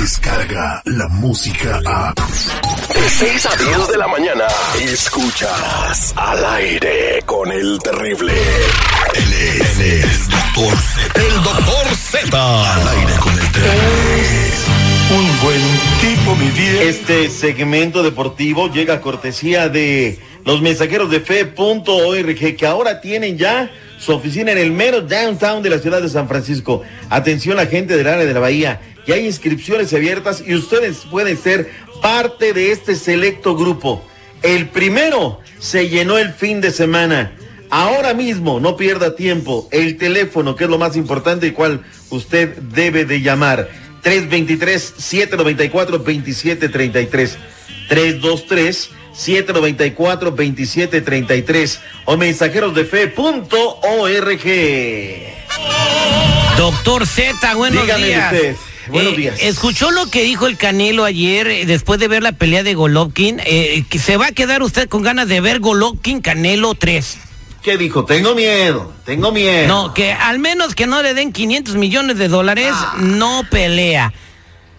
llega la música a... De 6 a 10 de la mañana, escuchas al aire con el terrible. Él es, él es el doctor Z. El doctor Z. Al aire con el terrible. Un buen tipo, mi vida. Este segmento deportivo llega a cortesía de los mensajeros de fe.org que ahora tienen ya su oficina en el mero downtown de la ciudad de San Francisco. Atención a la gente del área de la bahía, que hay inscripciones abiertas y ustedes pueden ser parte de este selecto grupo. El primero se llenó el fin de semana. Ahora mismo, no pierda tiempo, el teléfono, que es lo más importante y cual usted debe de llamar. 323-794-2733. 323-794-2733. O mensajeros de fe.org. Doctor Z, buenos Dígame días. usted. Buenos Eh, días. ¿Escuchó lo que dijo el Canelo ayer eh, después de ver la pelea de Golovkin? Eh, que se va a quedar usted con ganas de ver Golovkin Canelo 3. ¿Qué dijo? Tengo miedo, tengo miedo. No, que al menos que no le den 500 millones de dólares, Ah. no pelea.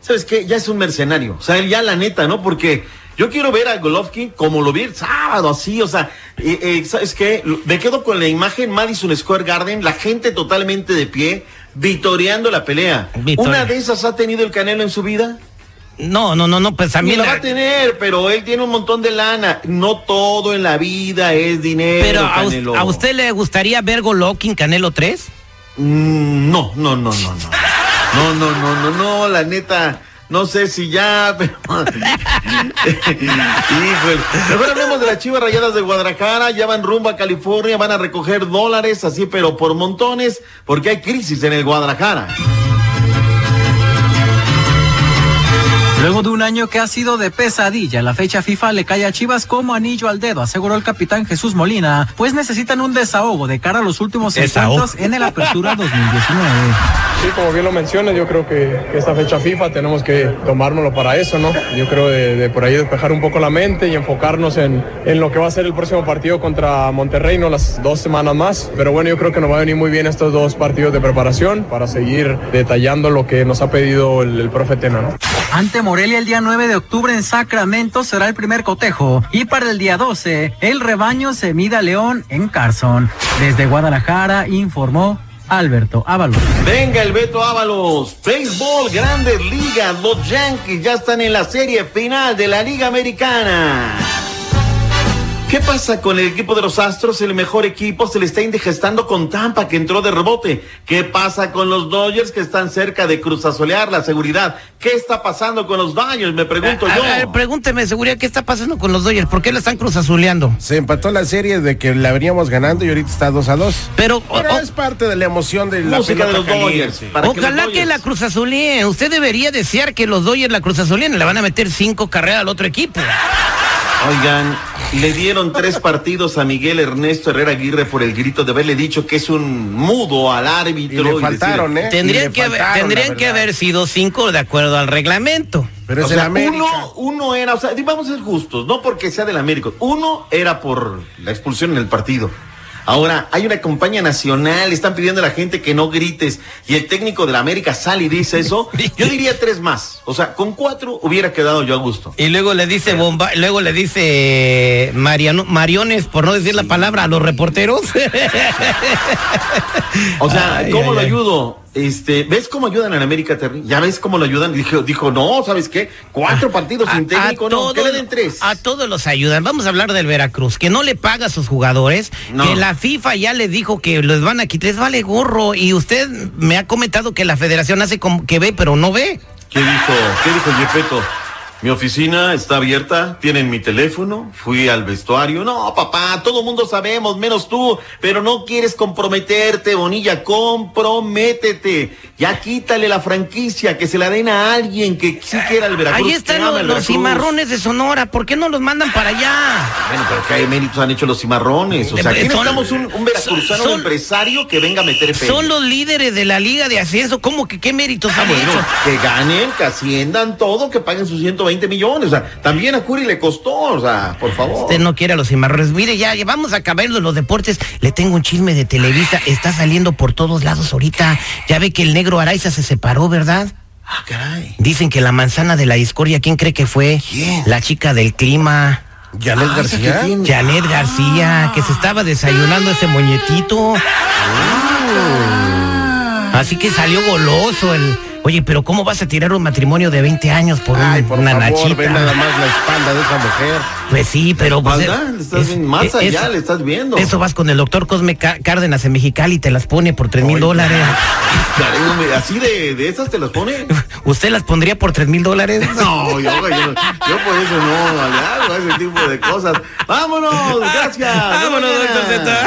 ¿Sabes qué? Ya es un mercenario. O sea, él ya la neta, ¿no? Porque yo quiero ver a Golovkin como lo vi el sábado, así, o sea, eh, eh, ¿sabes qué? Me quedo con la imagen Madison Square Garden, la gente totalmente de pie, vitoreando la pelea. ¿Una de esas ha tenido el Canelo en su vida? No, no, no, no, pues Ni también. la va a tener, pero él tiene un montón de lana. No todo en la vida es dinero, Pero a, Canelo. ¿a usted le gustaría ver Golovkin Canelo 3? Mm, no, no, no, no, no. No, no, no, no, no, la neta. No sé si ya, pero. Híjole. Mejor hablemos de las chivas rayadas de Guadalajara. Ya van rumbo a California, van a recoger dólares, así, pero por montones, porque hay crisis en el Guadalajara. Luego de un año que ha sido de pesadilla, la fecha FIFA le cae a Chivas como anillo al dedo, aseguró el capitán Jesús Molina, pues necesitan un desahogo de cara a los últimos Desahogo. encuentros en el Apertura 2019. Sí, como bien lo mencionas, yo creo que, esta fecha FIFA tenemos que tomárnoslo para eso, ¿no? Yo creo de, por ahí despejar un poco la mente y enfocarnos en, en lo que va a ser el próximo partido contra Monterrey, ¿no? Las dos semanas más. Pero bueno, yo creo que nos va a venir muy bien estos dos partidos de preparación para seguir detallando lo que nos ha pedido el, profe Tena, ¿no? Ante Morelia el día 9 de octubre en Sacramento será el primer cotejo y para el día 12 el rebaño se mida León en Carson. Desde Guadalajara informó Alberto Ábalos. Venga el Beto Ábalos. Béisbol, Grandes Ligas. Los Yankees ya están en la serie final de la Liga Americana. ¿Qué pasa con el equipo de los Astros? El mejor equipo se le está indigestando con Tampa que entró de rebote. ¿Qué pasa con los Dodgers que están cerca de cruzazolear la seguridad? ¿Qué está pasando con los Dodgers? Me pregunto A- yo. a ver, pregúnteme, seguridad, ¿qué está pasando con los Dodgers? ¿Por qué la están cruzazuleando? Se empató la serie de que la veníamos ganando y ahorita está 2 a 2. Pero, o- Pero o- es parte de la emoción de la Música de los caliente. Dodgers. para que ojalá que, la cruzazuleen. Usted debería desear que los Dodgers la cruzazuleen. Le van a meter cinco carreras al otro equipo. Oigan, le dieron tres partidos a Miguel Ernesto Herrera Aguirre por el grito de haberle dicho que es un mudo al árbitro. Y le faltaron, ¿eh? Y Tendrían, le que, haber, faltaron, tendrían la que verdad. haber sido cinco de acuerdo al reglamento. Pero O es el sea, América. uno, uno era, o sea, vamos a ser justos, no porque sea del América. Uno era por la expulsión en el partido. Ahora, hay una campaña nacional, están pidiendo a la gente que no grites, y el técnico de la América sale y dice eso. Yo diría tres más. O sea, con cuatro hubiera quedado yo a gusto. Y luego le dice bomba, luego le dice Mariano, Mariones, por no decir la palabra, a los reporteros. O sea, Ay, ¿cómo ay, lo ay. ayudo? Este, ¿ves cómo ayudan en América, Terry? ¿Ya ves cómo lo ayudan? Dijo, dijo, no, ¿sabes qué? Cuatro partidos sin técnico, no, que le den tres. a todos los ayudan. Vamos a hablar del Veracruz, que no le paga a sus jugadores, No. que la FIFA ya le dijo que les van a quitar, les vale gorro. Y usted me ha comentado que la federación hace como que ve, pero no ve. ¿Qué dijo? ¿Qué dijo Yepeto? Mi oficina está abierta, tienen mi teléfono, fui al vestuario. No, papá, todo mundo sabemos, menos tú, pero no quieres comprometerte, Bonilla, comprométete. Ya quítale la franquicia, que se la den a alguien que sí quiera el Veracruz. Ahí están los, cimarrones de Sonora, ¿por qué no los mandan para allá? Bueno, pero que hay méritos han hecho los cimarrones. O sea, aquí necesitamos un, un veracruzano son- empresario que venga a meter feria. Son los líderes de la liga de ascenso, ¿cómo que qué méritos Ah, han bueno, hecho? que ganen, que asciendan todo, que paguen sus 120 millones. O sea, también a Curi le costó, o sea, por favor. Usted no quiere a los cimarrones. Mire, ya, ya vamos a acabar los deportes. Le tengo un chisme de Televisa. Está saliendo por todos lados ahorita. Ya ve que el negro Araiza se separó, ¿verdad? Ah, caray. Dicen que la manzana de la discordia, ¿quién cree que fue? ¿Quién? La chica del clima. Janet Ah, García. Janet García, que se estaba desayunando ese moñetito. Así que salió goloso el. Oye, pero ¿cómo vas a tirar un matrimonio de 20 años por, un- Ay, por una favor, nachita? ve nada más la espalda de esa mujer. Pues sí, pero pues, eh, Le estás es- más allá, eso- le estás viendo. Eso vas con el doctor Cosme Cá- Cárdenas en Mexicali y te las pone por tres mil dólares. ¿Así de, de esas te las pone? ¿Usted las pondría por tres mil dólares? No, yo, yo, yo por eso no hago ese tipo de cosas. ¡Vámonos! ¡Gracias! Vámonos, doctor Z.